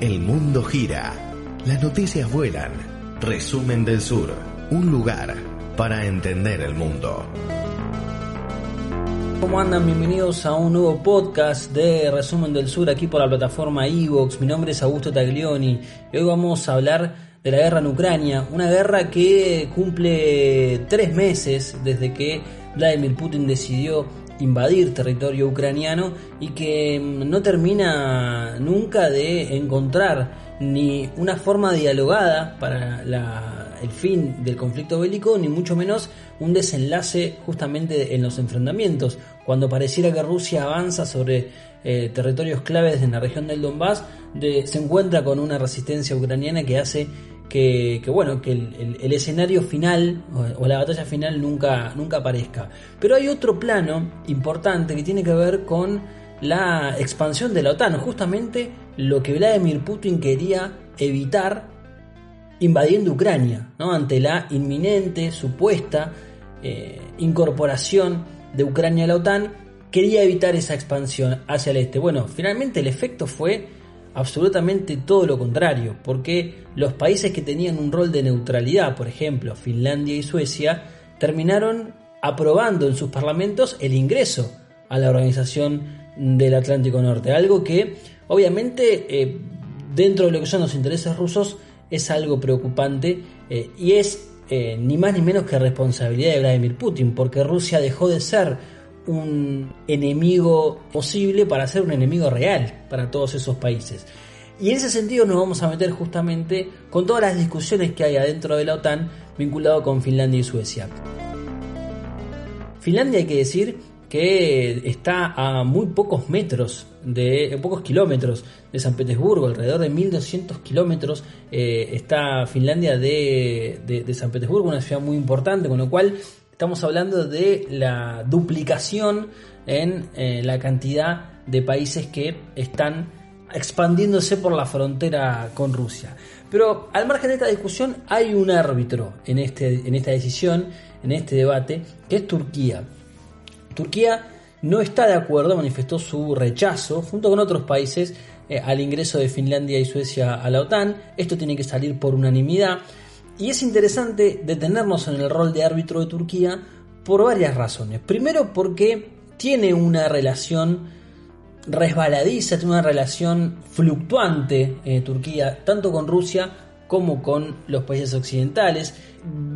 El mundo gira. Las noticias vuelan. Resumen del Sur. Un lugar para entender el mundo. ¿Cómo andan? Bienvenidos a un nuevo podcast de Resumen del Sur aquí por la plataforma Evox. Mi nombre es Augusto Taglioni y hoy vamos a hablar de la guerra en Ucrania, una guerra que cumple tres meses desde que Vladimir Putin decidió invadir territorio ucraniano y que no termina nunca de encontrar ni una forma dialogada para la, el fin del conflicto bélico, ni mucho menos un desenlace justamente en los enfrentamientos. Cuando pareciera que Rusia avanza sobre eh, territorios claves en la región del Donbass, de, se encuentra con una resistencia ucraniana que hace que, bueno, que el, escenario final o, la batalla final nunca, nunca aparezca. Pero hay otro plano importante que tiene que ver con la expansión de la OTAN, justamente lo que Vladimir Putin quería evitar invadiendo Ucrania, ante la inminente, supuesta eh, incorporación de Ucrania a la OTAN, quería evitar esa expansión hacia el este. Bueno, finalmente el efecto fue absolutamente todo lo contrario, porque los países que tenían un rol de neutralidad, por ejemplo Finlandia y Suecia, terminaron aprobando en sus parlamentos el ingreso a la Organización del Atlántico Norte, algo que obviamente eh, dentro de lo que son los intereses rusos es algo preocupante eh, y es eh, ni más ni menos que responsabilidad de Vladimir Putin, porque Rusia dejó de ser un enemigo posible para ser un enemigo real para todos esos países. Y en ese sentido nos vamos a meter justamente con todas las discusiones que hay adentro de la OTAN vinculado con Finlandia y Suecia. Finlandia hay que decir que está a muy pocos metros, de pocos kilómetros de San Petersburgo, alrededor de 1200 kilómetros eh, está Finlandia de, de San Petersburgo, una ciudad muy importante, con lo cual Estamos hablando de la duplicación en eh, la cantidad de países que están expandiéndose por la frontera con Rusia. Pero al margen de esta discusión hay un árbitro en, este, en esta decisión, en este debate, que es Turquía. Turquía no está de acuerdo, manifestó su rechazo junto con otros países eh, al ingreso de Finlandia y Suecia a la OTAN. Esto tiene que salir por unanimidad. Y es interesante detenernos en el rol de árbitro de Turquía por varias razones. Primero porque tiene una relación resbaladiza, tiene una relación fluctuante eh, Turquía, tanto con Rusia como con los países occidentales.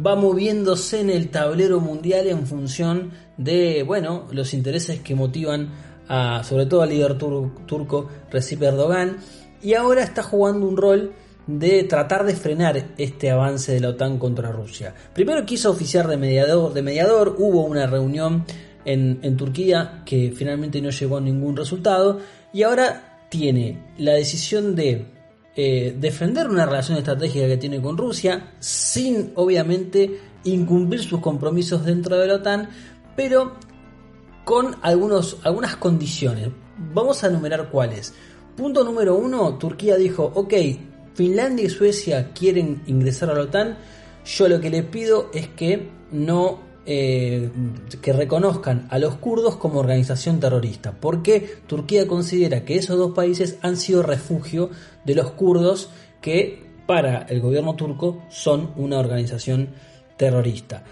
Va moviéndose en el tablero mundial en función de, bueno, los intereses que motivan a, sobre todo al líder turco Recep Erdogan. Y ahora está jugando un rol de tratar de frenar este avance de la OTAN contra Rusia. Primero quiso oficiar de mediador, de mediador hubo una reunión en, Turquía que finalmente no llegó a ningún resultado y ahora tiene la decisión de eh, defender una relación estratégica que tiene con Rusia sin obviamente incumplir sus compromisos dentro de la OTAN, pero con algunos, algunas condiciones. Vamos a enumerar cuáles. Punto número uno, Turquía dijo, ok, Finlandia y Suecia quieren ingresar a la OTAN, yo lo que le pido es que no eh, que reconozcan a los kurdos como organización terrorista, porque Turquía considera que esos dos países han sido refugio de los kurdos que para el gobierno turco son una organización terrorista.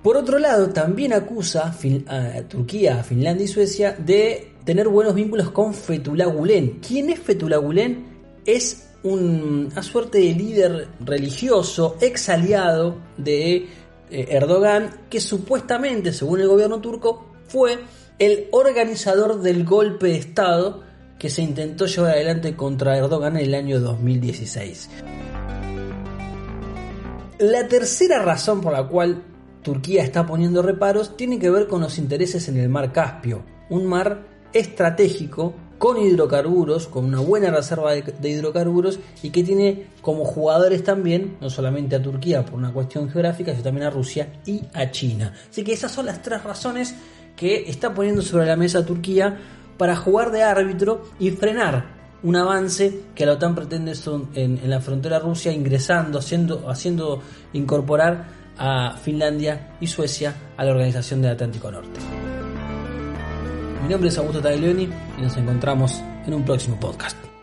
Por otro lado, también acusa a Turquía, Finlandia y Suecia de tener buenos vínculos con Fethullah Gulen. ¿Quién es Fethullah Gulen? Es una suerte de líder religioso, ex aliado de eh, Erdogan, que supuestamente, según el gobierno turco, fue el organizador del golpe de Estado que se intentó llevar adelante contra Erdogan en el año 2016. La tercera razón por la cual Turquía está poniendo reparos tiene que ver con los intereses en el mar Caspio, un mar estratégico con hidrocarburos, con una buena reserva de, hidrocarburos y que tiene como jugadores también, no solamente a Turquía por una cuestión geográfica, sino también a Rusia y a China. Así que esas son las tres razones que está poniendo sobre la mesa Turquía para jugar de árbitro y frenar un avance que la OTAN pretende en, en la frontera Rusia ingresando, haciendo, haciendo incorporar a Finlandia y Suecia a la Organización del Atlántico Norte. Mi nombre es Augusto Taglioni y nos encontramos en un próximo podcast.